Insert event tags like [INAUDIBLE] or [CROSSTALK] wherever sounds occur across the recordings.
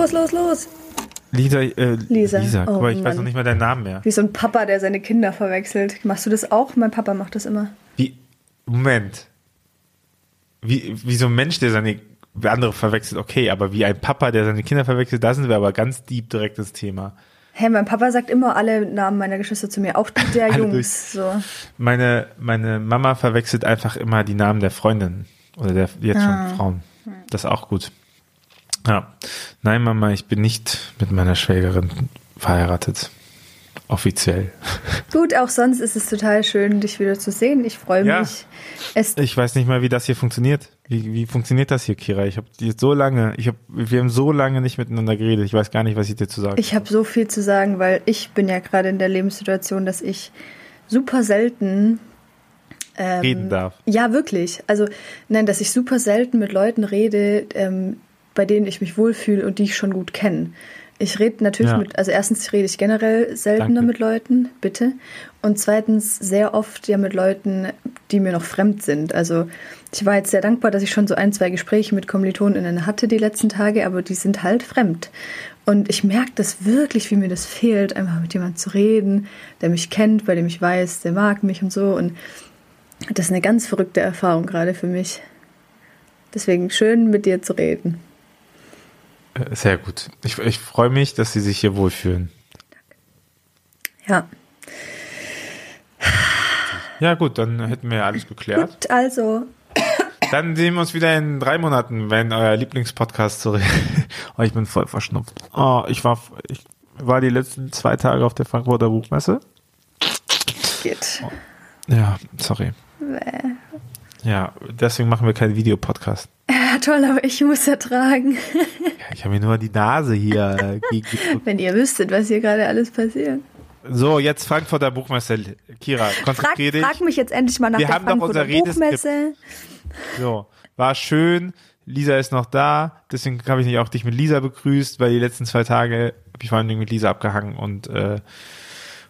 los, los, los. Lisa, äh, Lisa. Lisa. Guck Oh mal, ich weiß noch nicht mal deinen Namen mehr. Wie so ein Papa, der seine Kinder verwechselt. Machst du das auch? Mein Papa macht das immer. Wie, Moment. Wie, wie so ein Mensch, der seine andere verwechselt, okay, aber wie ein Papa, der seine Kinder verwechselt, da sind wir aber ganz deep direkt ins Thema. Hey, mein Papa sagt immer alle Namen meiner Geschwister zu mir, auch der [LAUGHS] Jungs. So. Meine, meine Mama verwechselt einfach immer die Namen der Freundinnen oder der jetzt Ah. schon Frauen. Das ist auch gut. Ja. Nein, Mama, ich bin nicht mit meiner Schwägerin verheiratet. Offiziell. [LAUGHS] Gut, auch sonst ist es total schön, dich wieder zu sehen. Ich freue Ja. mich. Es, Ich weiß nicht mal, wie das hier funktioniert. Wie, wie funktioniert das hier, Kira? Ich habe jetzt so lange, ich hab, wir haben so lange nicht miteinander geredet. Ich weiß gar nicht, was ich dir zu sagen ich habe so viel zu sagen, weil ich bin ja gerade in der Lebenssituation, dass ich super selten ähm, reden darf. Ja, wirklich. Also, nein, dass ich super selten mit Leuten rede, ähm, bei denen ich mich wohlfühle und die ich schon gut kenne. Ich rede natürlich Ja. mit, also erstens rede ich generell seltener Danke. mit Leuten, bitte. Und zweitens sehr oft ja mit Leuten, die mir noch fremd sind. Also ich war jetzt sehr dankbar, dass ich schon so ein, zwei Gespräche mit KommilitonInnen hatte die letzten Tage, aber die sind halt fremd. Und ich merke das wirklich, wie mir das fehlt, einfach mit jemandem zu reden, der mich kennt, bei dem ich weiß, der mag mich und so. Und das ist eine ganz verrückte Erfahrung gerade für mich. Deswegen schön mit dir zu reden. Äh, Sehr gut. Ich, ich freue mich, dass Sie sich hier wohlfühlen. Ja. Ja, gut, dann hätten wir ja alles geklärt. Gut, also, Dann sehen wir uns wieder in drei Monaten, wenn euer Lieblingspodcast zurück. oh, [LAUGHS] ich bin voll verschnupft. Oh, ich war, ich war die letzten zwei Tage auf der Frankfurter Buchmesse. geht. Ja, sorry. Ja, deswegen machen wir keinen Videopodcast. Ja, toll, aber ich muss ertragen. Ja, ich habe mir nur die Nase hier äh. [LAUGHS] Wenn ihr wüsstet, was hier gerade alles passiert. So, jetzt Frankfurter Buchmesse. Kira, Frag, konzentrier dich. frag mich jetzt endlich mal nach Wir der haben doch Frankfurter unser Redeskript. Buchmesse. So, war schön. Lisa ist noch da. Deswegen habe ich nicht auch dich mit Lisa begrüßt, weil die letzten zwei Tage habe ich vor allen Dingen mit Lisa abgehangen und äh,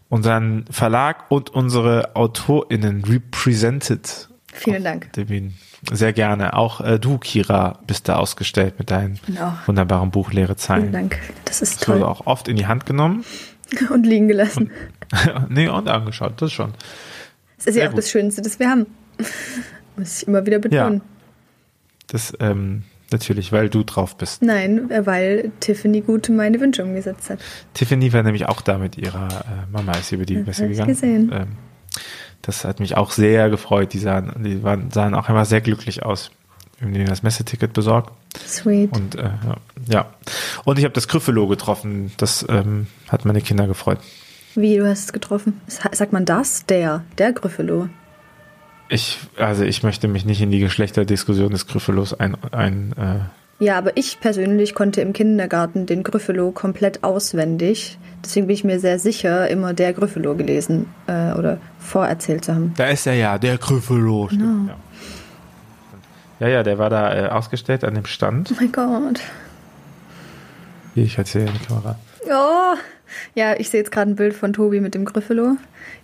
unseren Verlag und unsere AutorInnen represented. Vielen Dank. Devin. Sehr gerne. Auch äh, du, Kira, bist da ausgestellt mit deinem Genau. wunderbaren Buch Leere Zeilen. Vielen Dank. Das ist Das wurde toll. auch oft in die Hand genommen. [LAUGHS] Und liegen gelassen. [LAUGHS] nee, und angeschaut, das schon. Das ist Sehr ja auch gut. das Schönste, das wir haben. [LAUGHS] Muss ich immer wieder betonen. Das ähm, natürlich, weil du drauf bist. Nein, äh, weil Tiffany gut meine Wünsche umgesetzt hat. Tiffany war nämlich auch da mit ihrer äh, Mama, ist sie über die Messe hab ich gegangen. gesehen. Ähm, das hat mich auch sehr gefreut. Die sahen, die waren, sahen auch einfach sehr glücklich aus. Wir haben denen das Messeticket besorgt. Sweet. Und äh, ja. Und ich habe das Gryffalo getroffen. Das ähm, hat meine Kinder gefreut. Wie, du hast es getroffen? Sagt man das? Der. Der Gryffalo. Ich, also ich möchte mich nicht in die Geschlechterdiskussion des Gryffalos ein, ein äh, Ja, aber ich persönlich konnte im Kindergarten den Gryffalo komplett auswendig. Deswegen bin ich mir sehr sicher, immer der Gryffalo gelesen äh, oder vorerzählt zu haben. Da ist er ja, der Gryffalo. Genau. Ja. ja, ja, der war da äh, ausgestellt an dem Stand. Oh mein Gott. Hier, ich erzähle in die Kamera. Oh. Ja, ich sehe jetzt gerade ein Bild von Tobi mit dem Gryffalo.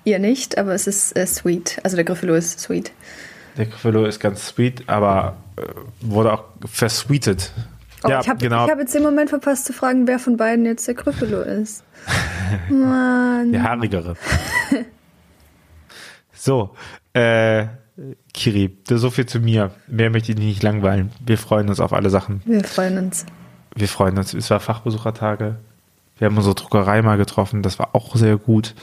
Ihr nicht, aber es ist äh, sweet. Also der Gryffalo ist sweet. Der Gryffalo ist ganz sweet, aber äh, wurde auch versweetet. Oh, ja, ich habe genau. hab jetzt den Moment verpasst zu fragen, wer von beiden jetzt der Gryffalo ist. [LAUGHS] Mann. Der haarigere. so, äh, Kiri, so viel zu mir. Mehr möchte ich nicht langweilen. Wir freuen uns auf alle Sachen. Wir freuen uns. Wir freuen uns. Es war Fachbesuchertage. Wir haben unsere Druckerei mal getroffen. Das war auch sehr gut.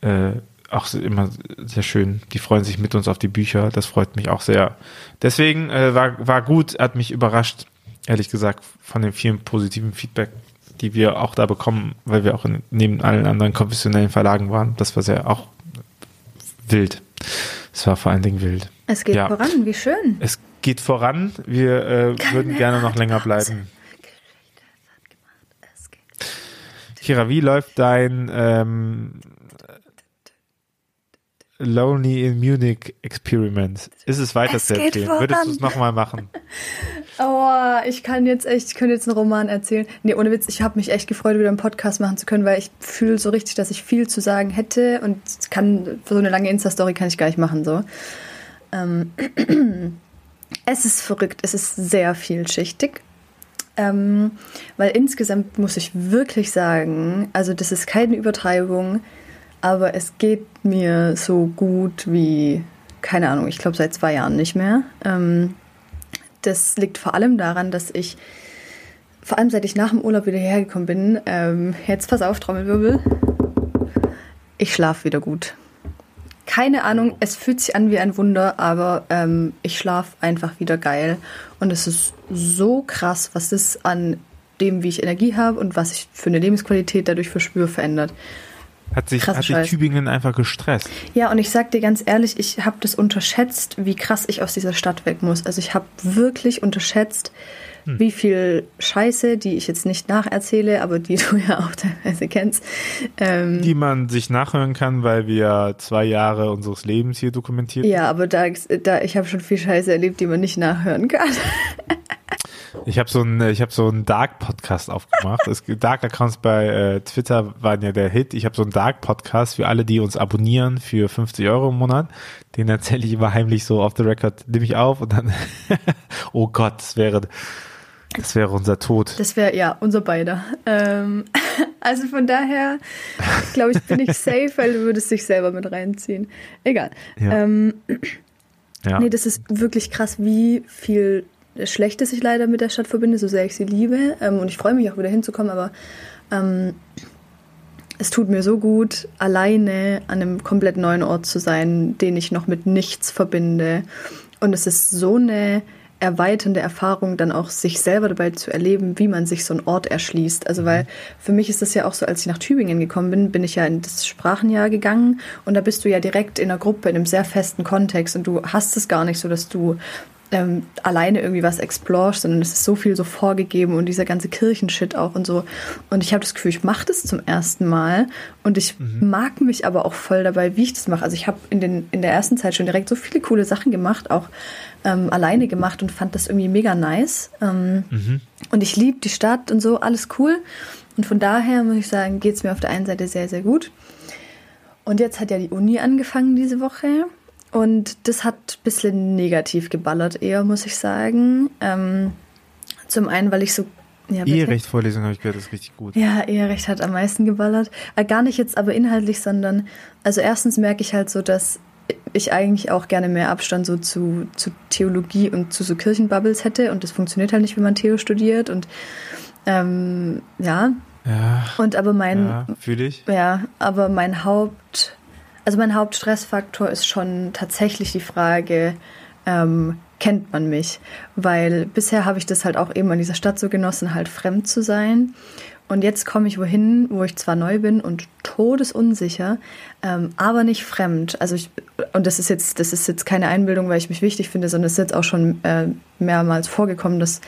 Äh, auch immer sehr schön. Die freuen sich mit uns auf die Bücher. Das freut mich auch sehr. Deswegen äh, war, war gut, hat mich überrascht, ehrlich gesagt, von dem vielen positiven Feedback, die wir auch da bekommen, weil wir auch in, neben allen anderen konfessionellen Verlagen waren. Das war sehr auch wild. Es war vor allen Dingen wild. Es geht Ja. voran, wie schön. Es geht voran. Wir äh, würden gerne noch länger bleiben. Kira, wie läuft dein ähm, Lonely in Munich Experiment? Ist es weiter zu voran. Würdest du es nochmal machen? [LAUGHS] Oh, ich kann jetzt echt, ich könnte jetzt einen Roman erzählen. Nee, ohne Witz, ich habe mich echt gefreut, wieder einen Podcast machen zu können, weil ich fühle so richtig, dass ich viel zu sagen hätte und kann, für so eine lange Insta-Story kann ich gar nicht machen, so. Ähm, [CLEARS THROAT] es ist verrückt, es ist sehr vielschichtig. Ähm, weil insgesamt muss ich wirklich sagen, also das ist keine Übertreibung, aber es geht mir so gut wie, keine Ahnung, ich glaube seit zwei Jahren nicht mehr. Ähm, das liegt vor allem daran, dass ich, vor allem seit ich nach dem Urlaub wieder hergekommen bin, ähm, jetzt pass auf, Trommelwirbel, ich schlafe wieder gut. Keine Ahnung, es fühlt sich an wie ein Wunder, aber ähm, ich schlafe einfach wieder geil. Und es ist so krass, was das an dem, wie ich Energie habe und was ich für eine Lebensqualität dadurch verspüre, verändert. Hat sich, hat sich Tübingen einfach gestresst. Ja, und ich sag dir ganz ehrlich, ich habe das unterschätzt, wie krass ich aus dieser Stadt weg muss. Also ich habe wirklich unterschätzt, hm. wie viel Scheiße, die ich jetzt nicht nacherzähle, aber die [LAUGHS] du ja auch teilweise kennst. Ähm, die man sich nachhören kann, weil wir zwei Jahre unseres Lebens hier dokumentiert Ja, aber da, da ich habe schon viel Scheiße erlebt, die man nicht nachhören kann. Ich habe so einen, ich habe so einen Dark Podcast aufgemacht. Es, Dark Accounts bei äh, Twitter waren ja der Hit. Ich habe so einen Dark Podcast für alle, die uns abonnieren für 50 Euro im Monat. Den erzähle ich immer heimlich so off the record, nehme ich auf und dann, [LAUGHS] oh Gott, das wäre, das wäre unser Tod. Das wäre, ja, unser beider. Ähm, [LAUGHS] also von daher, glaube ich, bin ich [LAUGHS] safe, weil du würdest dich selber mit reinziehen. Egal. Ja. Ähm, ja. Nee, das ist wirklich krass, wie viel Schlechtes ich leider mit der Stadt verbinde, so sehr ich sie liebe. Ähm, und ich freue mich auch wieder hinzukommen, aber ähm, es tut mir so gut, alleine an einem komplett neuen Ort zu sein, den ich noch mit nichts verbinde. Und es ist so eine erweiternde Erfahrung, dann auch sich selber dabei zu erleben, wie man sich so einen Ort erschließt. Also weil für mich ist das ja auch so, als ich nach Tübingen gekommen bin, bin ich ja in das Sprachenjahr gegangen und da bist du ja direkt in einer Gruppe, in einem sehr festen Kontext und du hast es gar nicht so, dass du ähm, alleine irgendwie was explorst, sondern es ist so viel so vorgegeben und dieser ganze Kirchenshit auch und so. Und ich habe das Gefühl, ich mache das zum ersten Mal und ich mhm. mag mich aber auch voll dabei, wie ich das mache. Also ich habe in, den, in der ersten Zeit schon direkt so viele coole Sachen gemacht, auch ähm, alleine gemacht und fand das irgendwie mega nice. Ähm, mhm. Und ich liebe die Stadt und so, alles cool. Und von daher muss ich sagen, geht es mir auf der einen Seite sehr, sehr gut. Und jetzt hat ja die Uni angefangen diese Woche. Und das hat ein bisschen negativ geballert, eher, muss ich sagen. Ähm, zum einen, weil ich so. Ja, Eherecht-Vorlesung habe ich gehört, ist richtig gut. Ja, Eherecht hat am meisten geballert. Äh, gar nicht jetzt aber inhaltlich, sondern. Also, erstens merke ich halt so, dass ich eigentlich auch gerne mehr Abstand so zu, zu Theologie und zu so Kirchenbubbles hätte. Und das funktioniert halt nicht, wenn man Theo studiert. Und ähm, ja. Ja. Und aber mein. Ja, fühle ich. Ja, aber mein Haupt also mein Hauptstressfaktor ist schon tatsächlich die Frage, ähm, kennt man mich? Weil bisher habe ich das halt auch eben in dieser Stadt so genossen, halt fremd zu sein. Und jetzt komme ich wohin, wo ich zwar neu bin und todesunsicher, ähm, aber nicht fremd. Also ich, und das ist jetzt, das ist jetzt keine Einbildung, weil ich mich wichtig finde, sondern es ist jetzt auch schon äh, mehrmals vorgekommen, dass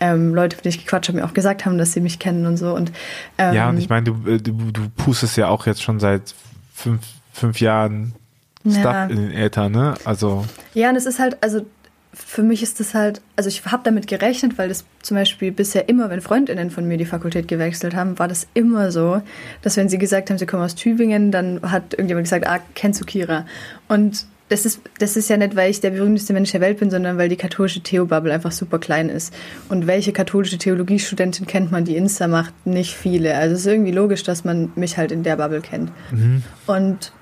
ähm, Leute, mit denen ich gequatscht habe, mir auch gesagt haben, dass sie mich kennen und so. Und, ähm, ja, und ich meine, du, äh, du, du pustest ja auch jetzt schon seit fünf, fünf Jahren Stuff ja. in den Äther, ne? Also. Ja, und es ist halt, also für mich ist das halt, also ich habe damit gerechnet, weil das zum Beispiel bisher immer, wenn Freundinnen von mir die Fakultät gewechselt haben, war das immer so, dass wenn sie gesagt haben, sie kommen aus Tübingen, dann hat irgendjemand gesagt, ah, kennst du Kira? Und das ist, das ist ja nicht, weil ich der berühmteste Mensch der Welt bin, sondern weil die katholische Theobubble einfach super klein ist. Und welche katholische Theologiestudentin kennt man, die Insta macht? Nicht viele. Also es ist irgendwie logisch, dass man mich halt in der Bubble kennt. Mhm. Und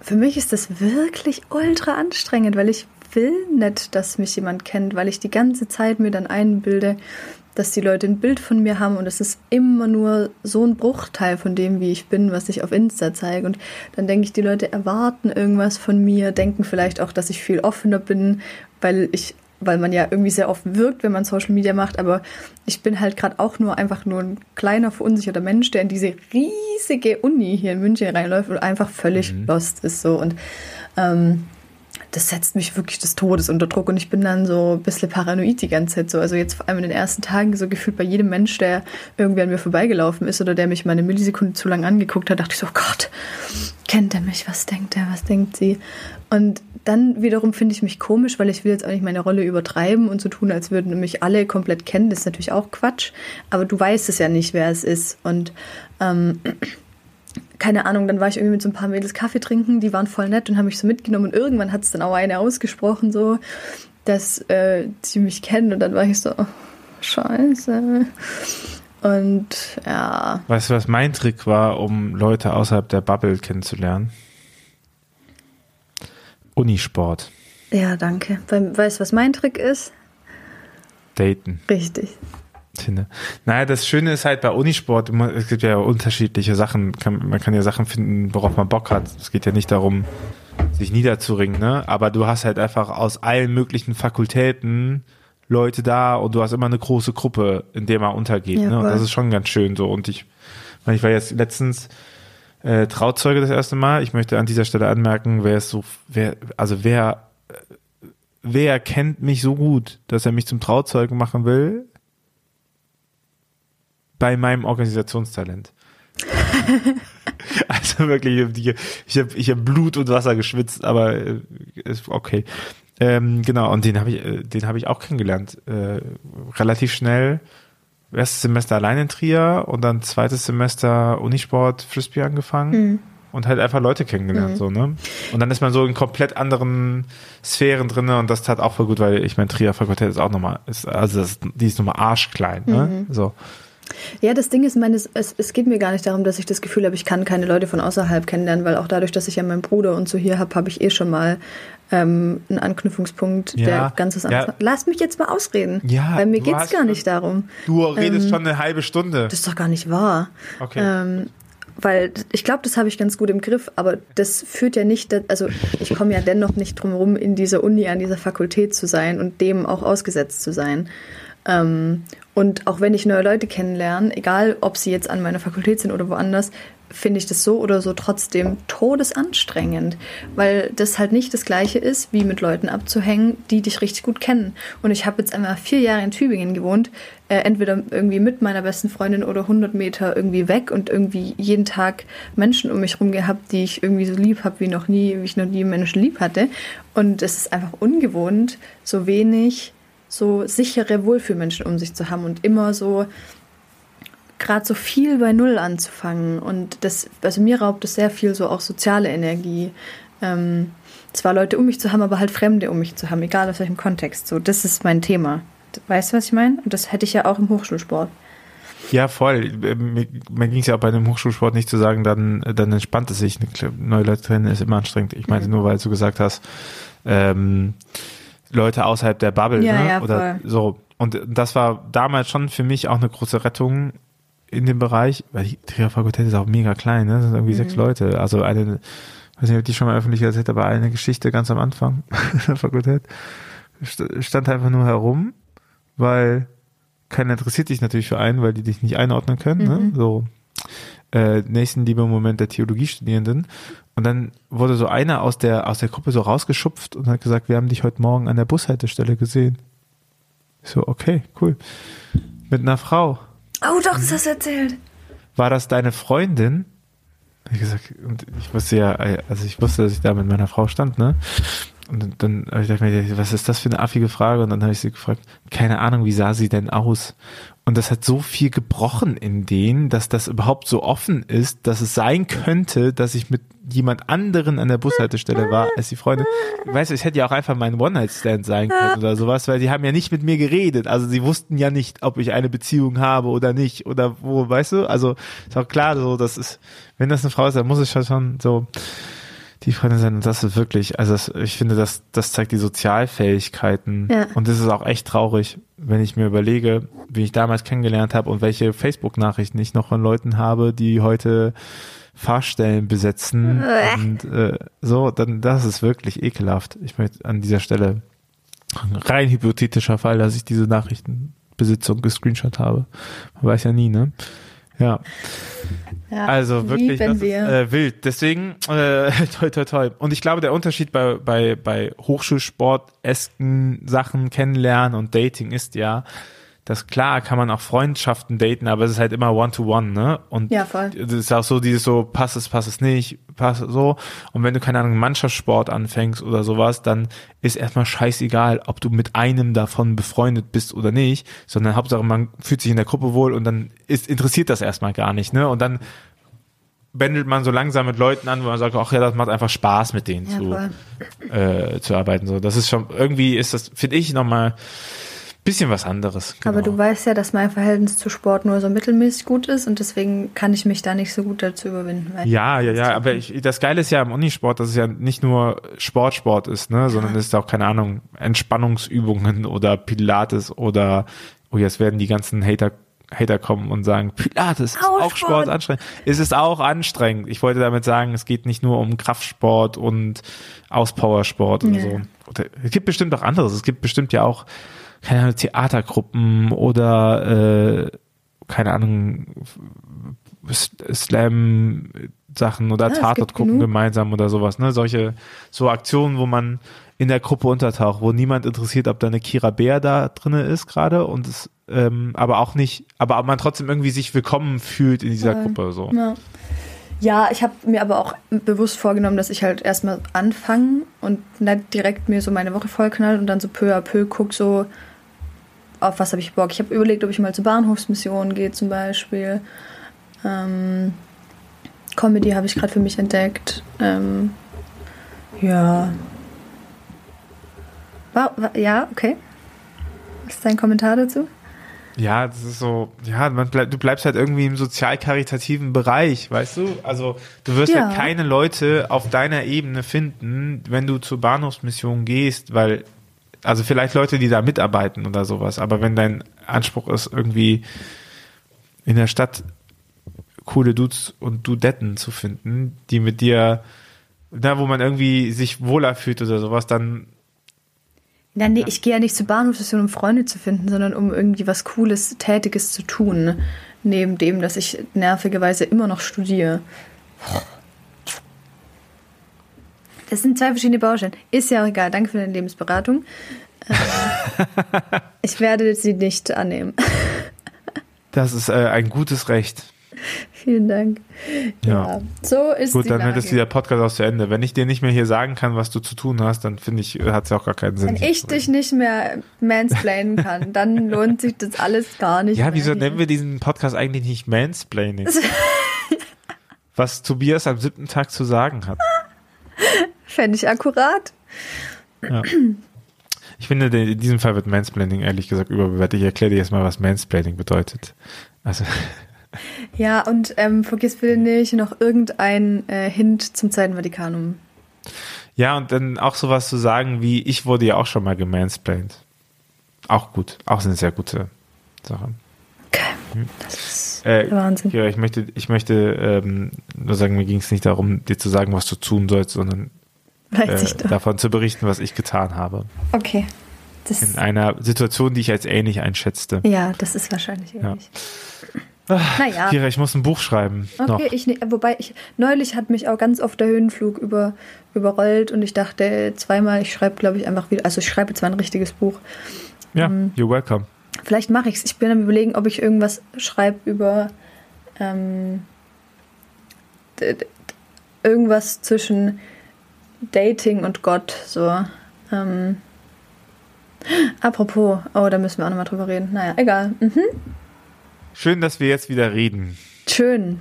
für mich ist das wirklich ultra anstrengend, weil ich will nicht, dass mich jemand kennt, weil ich die ganze Zeit mir dann einbilde, dass die Leute ein Bild von mir haben und es ist immer nur so ein Bruchteil von dem, wie ich bin, was ich auf Insta zeige. Und dann denke ich, die Leute erwarten irgendwas von mir, denken vielleicht auch, dass ich viel offener bin, weil ich weil man ja irgendwie sehr oft wirkt, wenn man Social Media macht, aber ich bin halt gerade auch nur einfach nur ein kleiner, verunsicherter Mensch, der in diese riesige Uni hier in München reinläuft und einfach völlig mhm. lost ist so und ähm, das setzt mich wirklich des Todes unter Druck und ich bin dann so ein bisschen paranoid die ganze Zeit so. Also jetzt vor allem in den ersten Tagen so gefühlt bei jedem Mensch, der irgendwie an mir vorbeigelaufen ist oder der mich mal eine Millisekunde zu lang angeguckt hat, dachte ich so, oh Gott, kennt er mich? Was denkt er? Was denkt sie? Und dann wiederum finde ich mich komisch, weil ich will jetzt auch nicht meine Rolle übertreiben und so tun, als würden mich alle komplett kennen. Das ist natürlich auch Quatsch. Aber du weißt es ja nicht, wer es ist. Und ähm, [CLEARS THROAT] keine Ahnung, dann war ich irgendwie mit so ein paar Mädels Kaffee trinken, die waren voll nett und haben mich so mitgenommen und irgendwann hat es dann auch eine ausgesprochen, so, dass äh, sie mich kennen und dann war ich so, oh, scheiße. Und ja. Weißt du, was mein Trick war, um Leute außerhalb der Bubble kennenzulernen? Unisport. Ja, danke. Weißt du, was mein Trick ist? Daten. Richtig. Naja, das Schöne ist halt bei Unisport, es gibt ja unterschiedliche Sachen. man kann ja Sachen finden, worauf man Bock hat. Es geht ja nicht darum, sich niederzuringen, ne? Aber du hast halt einfach aus allen möglichen Fakultäten Leute da und du hast immer eine große Gruppe, in der man untergeht, ja, ne? Und das ist schon ganz schön so. Und ich, ich war jetzt letztens äh, Trauzeuge das erste Mal. Ich möchte an dieser Stelle anmerken, wer ist so, wer, also wer wer kennt mich so gut, dass er mich zum Trauzeugen machen will? Bei meinem Organisationstalent. [LAUGHS] also wirklich, ich habe ich hab Blut und Wasser geschwitzt, aber äh, ist okay. Ähm, genau, und den habe ich, äh, den habe ich auch kennengelernt. Äh, relativ schnell. Erstes Semester allein in Trier und dann zweites Semester Unisport Frisbee angefangen. Mhm und halt einfach Leute kennengelernt, mhm. so, ne? Und dann ist man so in komplett anderen Sphären drin und das tat auch voll gut, weil ich mein Trier Fakultät ist auch nochmal, ist, also das, die ist nochmal arschklein, ne? Mhm. So. Ja, das Ding ist, meine, es, es geht mir gar nicht darum, dass ich das Gefühl habe, ich kann keine Leute von außerhalb kennenlernen, weil auch dadurch, dass ich ja meinen Bruder und so hier habe, habe ich eh schon mal ähm, einen Anknüpfungspunkt, ja, der ganzes ja. Lass mich jetzt mal ausreden. Ja, weil mir geht es gar nicht darum. Du redest ähm, schon eine halbe Stunde. Das ist doch gar nicht wahr. Okay. Ähm, weil ich glaube, das habe ich ganz gut im Griff, aber das führt ja nicht, also ich komme ja dennoch nicht drum herum, in dieser Uni, an dieser Fakultät zu sein und dem auch ausgesetzt zu sein. Ähm, und auch wenn ich neue Leute kennenlerne, egal ob sie jetzt an meiner Fakultät sind oder woanders, finde ich das so oder so trotzdem todesanstrengend, weil das halt nicht das gleiche ist, wie mit Leuten abzuhängen, die dich richtig gut kennen. Und ich habe jetzt einmal vier Jahre in Tübingen gewohnt, äh, entweder irgendwie mit meiner besten Freundin oder 100 Meter irgendwie weg und irgendwie jeden Tag Menschen um mich herum gehabt, die ich irgendwie so lieb habe wie noch nie, wie ich noch nie Menschen lieb hatte. Und es ist einfach ungewohnt, so wenig so sichere Wohlfühlmenschen um sich zu haben und immer so gerade so viel bei Null anzufangen. Und das, also mir raubt es sehr viel so auch soziale Energie. Ähm, zwar Leute um mich zu haben, aber halt Fremde um mich zu haben, egal aus welchem Kontext. So, das ist mein Thema. Weißt du, was ich meine? Und das hätte ich ja auch im Hochschulsport. Ja, voll. Mir, mir ging es ja auch bei dem Hochschulsport nicht zu sagen, dann, dann entspannt es sich. Neue Leute trennen ist immer anstrengend. Ich meinte mhm. nur, weil du gesagt hast, ähm, Leute außerhalb der Bubble, ja, ne? Ja, Oder voll. so. Und das war damals schon für mich auch eine große Rettung, in dem Bereich, weil die Trier-Fakultät ist auch mega klein, ne? Das sind irgendwie mhm. sechs Leute. Also eine, weiß nicht, ob die schon mal öffentlich erzählt, aber eine Geschichte ganz am Anfang [LAUGHS] der Fakultät stand einfach nur herum, weil keiner interessiert dich natürlich für einen, weil die dich nicht einordnen können, ne? mhm. ne? So äh, Nächstenliebe-Moment der Theologiestudierenden. Und dann wurde so einer aus der, aus der Gruppe so rausgeschupft und hat gesagt, wir haben dich heute Morgen an der Bushaltestelle gesehen. Ich so, okay, cool. Mit einer Frau. Oh, doch, das hast du erzählt. War das deine Freundin? Ich gesagt, und ich wusste ja, also ich wusste, dass ich da mit meiner Frau stand, ne? Und dann habe ich gedacht, was ist das für eine affige Frage? Und dann habe ich sie gefragt, keine Ahnung, wie sah sie denn aus? Und das hat so viel gebrochen in denen, dass das überhaupt so offen ist, dass es sein könnte, dass ich mit jemand anderen an der Bushaltestelle war als die Freundin. Weißt du, es hätte ja auch einfach mein One-Night-Stand sein können [LAUGHS] oder sowas, weil die haben ja nicht mit mir geredet. Also sie wussten ja nicht, ob ich eine Beziehung habe oder nicht oder wo, weißt du? Also ist auch klar so, das ist, wenn das eine Frau ist, dann muss es schon so die Freundin sein. Und das ist wirklich, also das, ich finde, das, das zeigt die Sozialfähigkeiten. Ja. Und das ist auch echt traurig, wenn ich mir überlege, wie ich damals kennengelernt habe und welche Facebook-Nachrichten ich noch von Leuten habe, die heute Fahrstellen besetzen. und äh, so, dann das ist wirklich ekelhaft. Ich möchte an dieser Stelle rein hypothetischer Fall, dass ich diese Nachrichten besitze und gescreenshot habe. Man weiß ja nie, ne? Ja. ja also wirklich das ist, äh, wild. Deswegen äh, [LAUGHS] toi toi toi. Und ich glaube, der Unterschied bei bei bei Hochschulsport-esken Sachen kennenlernen und Dating ist ja, das klar kann man auch Freundschaften daten, aber es ist halt immer one-to-one, ne? Und ja, voll. das ist auch so dieses so, passt es, passt es nicht, passt so. Und wenn du keine Ahnung, Mannschaftssport anfängst oder sowas, dann ist erstmal scheißegal, ob du mit einem davon befreundet bist oder nicht, sondern Hauptsache man fühlt sich in der Gruppe wohl und dann ist, interessiert das erstmal gar nicht, ne? Und dann bändelt man so langsam mit Leuten an, wo man sagt, ach ja, das macht einfach Spaß mit denen ja, zu, äh, zu arbeiten. So, das ist schon, irgendwie ist das, finde ich, nochmal Bisschen was anderes. Aber genau. du weißt ja, dass mein Verhältnis zu Sport nur so mittelmäßig gut ist und deswegen kann ich mich da nicht so gut dazu überwinden. Ja, ja, ja, aber ich, das Geile ist ja im Unisport, dass es ja nicht nur Sport-Sport ist, ne, sondern es ist auch, keine Ahnung, Entspannungsübungen [LAUGHS] oder Pilates oder, oh, jetzt werden die ganzen Hater, Hater kommen und sagen, Pilates ist Auch auch Sport. Sport anstrengend. Es ist auch anstrengend. Ich wollte damit sagen, es geht nicht nur um Kraftsport und Auspowersport und Ja. so. Es gibt bestimmt auch anderes. Es gibt bestimmt ja auch, keine Ahnung, Theatergruppen oder, äh, keine Ahnung, Slam-Sachen oder Ja, es Tatort gibt gucken genug. gemeinsam oder sowas, ne? Solche, so Aktionen, wo man in der Gruppe untertaucht, wo niemand interessiert, ob da eine Kira Bär da drinne ist gerade und es, ähm, aber auch nicht, aber man trotzdem irgendwie sich willkommen fühlt in dieser Voll. Gruppe, so. Ja. Ja, ich habe mir aber auch bewusst vorgenommen, dass ich halt erstmal anfange und nicht direkt mir so meine Woche vollknall und dann so peu à peu guck so, auf was habe ich Bock. Ich habe überlegt, ob ich mal zur Bahnhofsmission gehe zum Beispiel. Ähm, Comedy habe ich gerade für mich entdeckt. Ähm, ja. War, ja, okay. Was ist dein Kommentar dazu? Ja, das ist so, ja, man bleib, du bleibst halt irgendwie im sozial-karitativen Bereich, weißt du? Also du wirst Ja. halt keine Leute auf deiner Ebene finden, wenn du zur Bahnhofsmission gehst, weil, also vielleicht Leute, die da mitarbeiten oder sowas, aber wenn dein Anspruch ist, irgendwie in der Stadt coole Dudes und Dudetten zu finden, die mit dir, da wo man irgendwie sich wohler fühlt oder sowas, dann Ja, nee, ich gehe ja nicht zur Bahnhofstation, um Freunde zu finden, sondern um irgendwie was Cooles, Tätiges zu tun. ne? Neben dem, dass ich nervigerweise immer noch studiere. Das sind zwei verschiedene Baustellen. Ist ja auch egal. Danke für deine Lebensberatung. Äh, [LAUGHS] ich werde sie nicht annehmen. das ist äh, ein gutes Recht. Vielen Dank. Ja. so ist Gut, dann Lage. ist dieser Podcast auch zu Ende. Wenn ich dir nicht mehr hier sagen kann, was du zu tun hast, dann finde ich, hat es ja auch gar keinen Sinn. Wenn ich dich nicht mehr mansplainen kann, [LAUGHS] dann lohnt sich das alles gar nicht. ja, wieso hier. nennen wir diesen Podcast eigentlich nicht Mansplaining? [LAUGHS] was Tobias am siebten Tag zu sagen hat. Fände ich akkurat. Ja. Ich finde, in diesem Fall wird Mansplaining ehrlich gesagt überbewertet. Ich erkläre dir jetzt mal, was Mansplaining bedeutet. Also, [LAUGHS] Ja, und ähm, vergiss bitte nicht noch irgendein äh, Hint zum Zweiten Vatikanum. ja, und dann auch sowas zu sagen wie, ich wurde ja auch schon mal gemansplained. Auch gut. Auch eine sehr gute Sache. Okay. Das ist Äh, Wahnsinn. Kira, ich möchte, ich möchte ähm, nur sagen, mir ging es nicht darum, dir zu sagen, was du tun sollst, sondern äh, davon zu berichten, was ich getan habe. Okay. Das, In einer Situation, die ich als ähnlich einschätzte. ja, das ist wahrscheinlich ähnlich. Ah, Naja. Kira, ich muss ein Buch schreiben. Okay, ich ne, wobei ich neulich hat mich auch ganz oft der Höhenflug über, überrollt und ich dachte zweimal, ich schreibe, glaube ich, einfach wieder, also ich schreibe zwar ein richtiges Buch. Ja, ähm, you're welcome. Vielleicht mache ich es. Ich bin am überlegen, ob ich irgendwas schreibe über ähm, irgendwas zwischen Dating und Gott. So. Ähm, apropos, oh, da müssen wir auch nochmal drüber reden. Naja, egal. Mhm. Schön, dass wir jetzt wieder reden. Schön.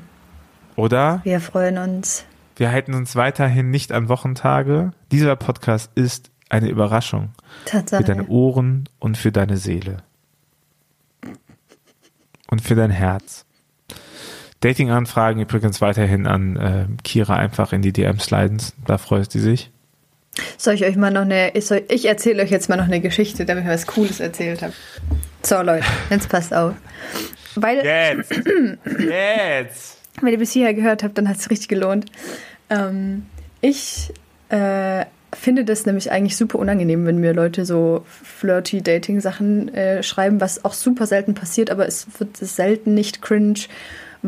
Oder? Wir freuen uns. Wir halten uns weiterhin nicht an Wochentage. Dieser Podcast ist eine Überraschung für deine Tatsache. Ohren und für deine Seele. Und für dein Herz. Dating-Anfragen übrigens weiterhin an äh, Kira einfach in die DM sliden. Da freut sie sich. Soll ich euch mal noch eine. Ich, soll, ich erzähle euch jetzt mal noch eine Geschichte, damit ich was Cooles erzählt habe. So, Leute, jetzt passt auf. Weil. Jetzt! [CLEARS THROAT] Jetzt! Wenn ihr bis hierher gehört habt, dann hat es richtig gelohnt. Ähm, ich äh, finde das nämlich eigentlich super unangenehm, wenn mir Leute so flirty Dating-Sachen äh, schreiben, was auch super selten passiert, aber es wird selten nicht cringe,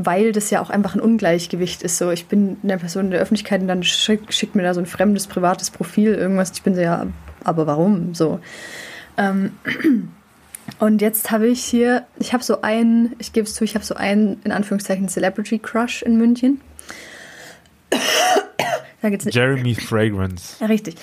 weil das ja auch einfach ein Ungleichgewicht ist. So, ich bin eine Person in der Öffentlichkeit und dann schickt, mir da so ein fremdes privates Profil irgendwas. Ich bin so, ja, aber warum? So. Ähm, [CLEARS THROAT] und jetzt habe ich hier, ich habe so einen, ich gebe es zu, ich habe so einen, in Anführungszeichen, Celebrity Crush in München. [CLEARS THROAT] Da geht's nicht. Jeremy Fragrance. Ja, richtig.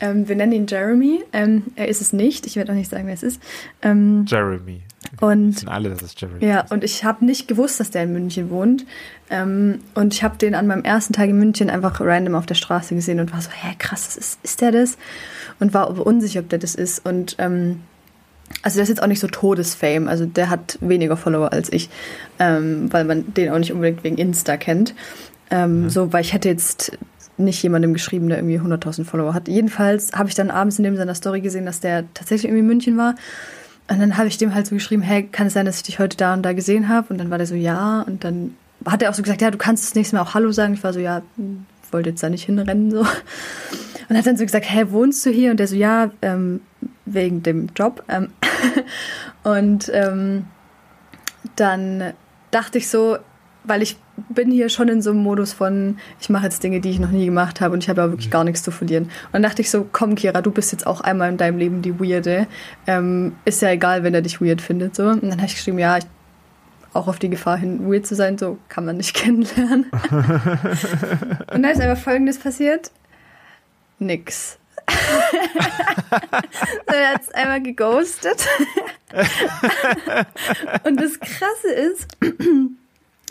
Ähm, wir nennen ihn Jeremy. Ähm, er ist es nicht. Ich werde auch nicht sagen, wer es ist. Ähm, Jeremy. Und Wissen alle, dass es Jeremy ja, ist. und ich habe nicht gewusst, dass der in München wohnt. Ähm, und ich habe den an meinem ersten Tag in München einfach random auf der Straße gesehen und war so, hä, krass, ist, ist der das? Und war unsicher, ob der das ist. Und ähm, also der ist jetzt auch nicht so Todesfame, also der hat weniger Follower als ich, ähm, weil man den auch nicht unbedingt wegen Insta kennt. Ähm, mhm. So, weil ich hätte jetzt nicht jemandem geschrieben, der irgendwie 100.000 Follower hat. Jedenfalls habe ich dann abends in dem seiner Story gesehen, dass der tatsächlich irgendwie in München war. Und dann habe ich dem halt so geschrieben, hey, kann es sein, dass ich dich heute da und da gesehen habe? Und dann war der so, ja. Und dann hat er auch so gesagt, ja, du kannst das nächste Mal auch Hallo sagen. Ich war so, ja, wollte jetzt da nicht hinrennen so. Und hat dann so gesagt, hey, wohnst du hier? Und der so, ja, ähm, wegen dem Job. Ähm [LAUGHS] und ähm, dann dachte ich so, weil ich bin hier schon in so einem Modus von, ich mache jetzt Dinge, die ich noch nie gemacht habe und ich habe ja wirklich gar nichts zu verlieren. Und dann dachte ich so, komm Kira, du bist jetzt auch einmal in deinem Leben die Weirde. Ähm, ist ja egal, wenn er dich weird findet. So. Und dann habe ich geschrieben, ja, ich, auch auf die Gefahr hin, weird zu sein, so kann man nicht [LAUGHS] kennenlernen. [LAUGHS] und da ist aber folgendes passiert. Nix. [LAUGHS] er hat es einmal geghostet. und das Krasse ist,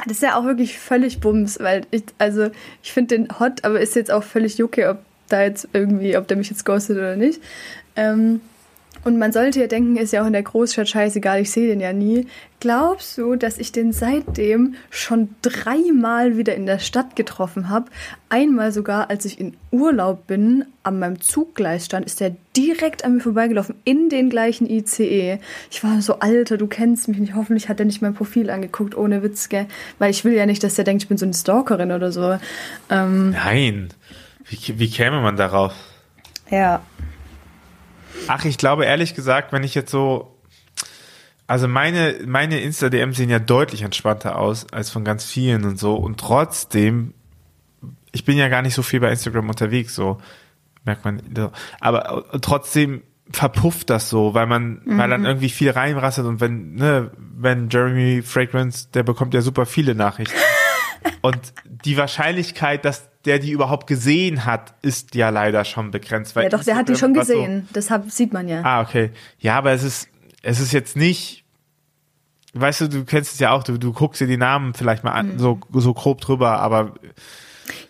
das ist ja auch wirklich völlig Bums, weil ich, also ich finde den hot, aber ist jetzt auch völlig jucke, ob da jetzt irgendwie, ob der mich jetzt ghostet oder nicht. Ähm, und man sollte ja denken, ist ja auch in der Großstadt scheißegal, ich sehe den ja nie. Glaubst du, dass ich den seitdem schon dreimal wieder in der Stadt getroffen habe? Einmal sogar, als ich in Urlaub bin, an meinem Zuggleis stand, ist der direkt an mir vorbeigelaufen, in den gleichen ICE. Ich war so, Alter, du kennst mich nicht. Hoffentlich hat er nicht mein Profil angeguckt, ohne Witz, gell? Weil ich will ja nicht, dass der denkt, ich bin so eine Stalkerin oder so. Ähm, Nein. Wie, wie käme man darauf? Ja, Ach, ich glaube ehrlich gesagt, wenn ich jetzt so, also meine, meine Insta-DMs sehen ja deutlich entspannter aus als von ganz vielen und so. Und trotzdem, ich bin ja gar nicht so viel bei Instagram unterwegs, so merkt man. Aber trotzdem verpufft das so, weil man, mhm. weil dann mhm. irgendwie viel reinrasselt und wenn, ne, wenn Jeremy Fragrance, der bekommt ja super viele Nachrichten. [LAUGHS] und die Wahrscheinlichkeit, dass der die überhaupt gesehen hat, ist ja leider schon begrenzt. Weil ja, doch, der hat die schon gesehen. So, das sieht man ja. Ah, okay. Ja, aber es ist, es ist jetzt nicht, weißt du, du kennst es ja auch, du, du guckst dir die Namen vielleicht mal an, mhm. so, so grob drüber, aber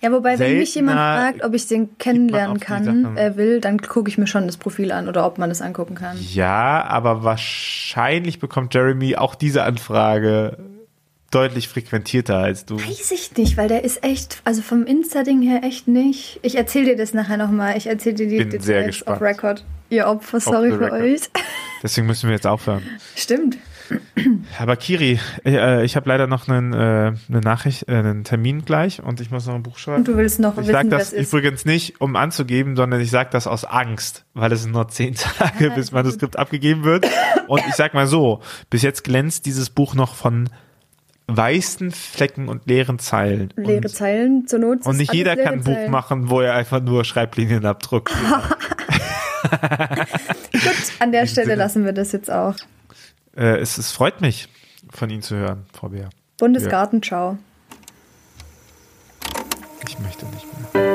ja, wobei, wenn mich jemand fragt, ob ich den kennenlernen kann, äh, will, dann gucke ich mir schon das Profil an oder ob man das angucken kann. Ja, aber wahrscheinlich bekommt Jeremy auch diese Anfrage deutlich frequentierter als du. Weiß ich nicht, weil der ist echt, also vom Insta-Ding her echt nicht. Ich erzähle dir das nachher nochmal. Ich erzähle dir die Bin Details auf Record. Ihr Opfer, sorry für euch. [LAUGHS] Deswegen müssen wir jetzt aufhören. Stimmt. Aber Kiri, äh, ich habe leider noch einen, äh, eine Nachricht, äh, einen Termin gleich und ich muss noch ein Buch schreiben. Und du willst noch ich wissen, sag das übrigens nicht, um anzugeben, sondern ich sage das aus Angst, weil es sind nur zehn [LAUGHS] Tage, bis Manuskript abgegeben wird. Und ich sag mal so, bis jetzt glänzt dieses Buch noch von weißen Flecken und leeren Zeilen. Leere und, Zeilen zur Not. Und nicht jeder kann ein Buch machen, wo er einfach nur Schreiblinien abdruckt. [LAUGHS] [LAUGHS] Gut, an der Stelle lassen wir das jetzt auch. Äh, es, es freut mich, von Ihnen zu hören, Frau Beer. Bundesgartenschau. Ich möchte nicht mehr.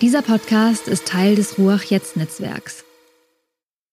Dieser Podcast ist Teil des Ruach Jetzt Netzwerks.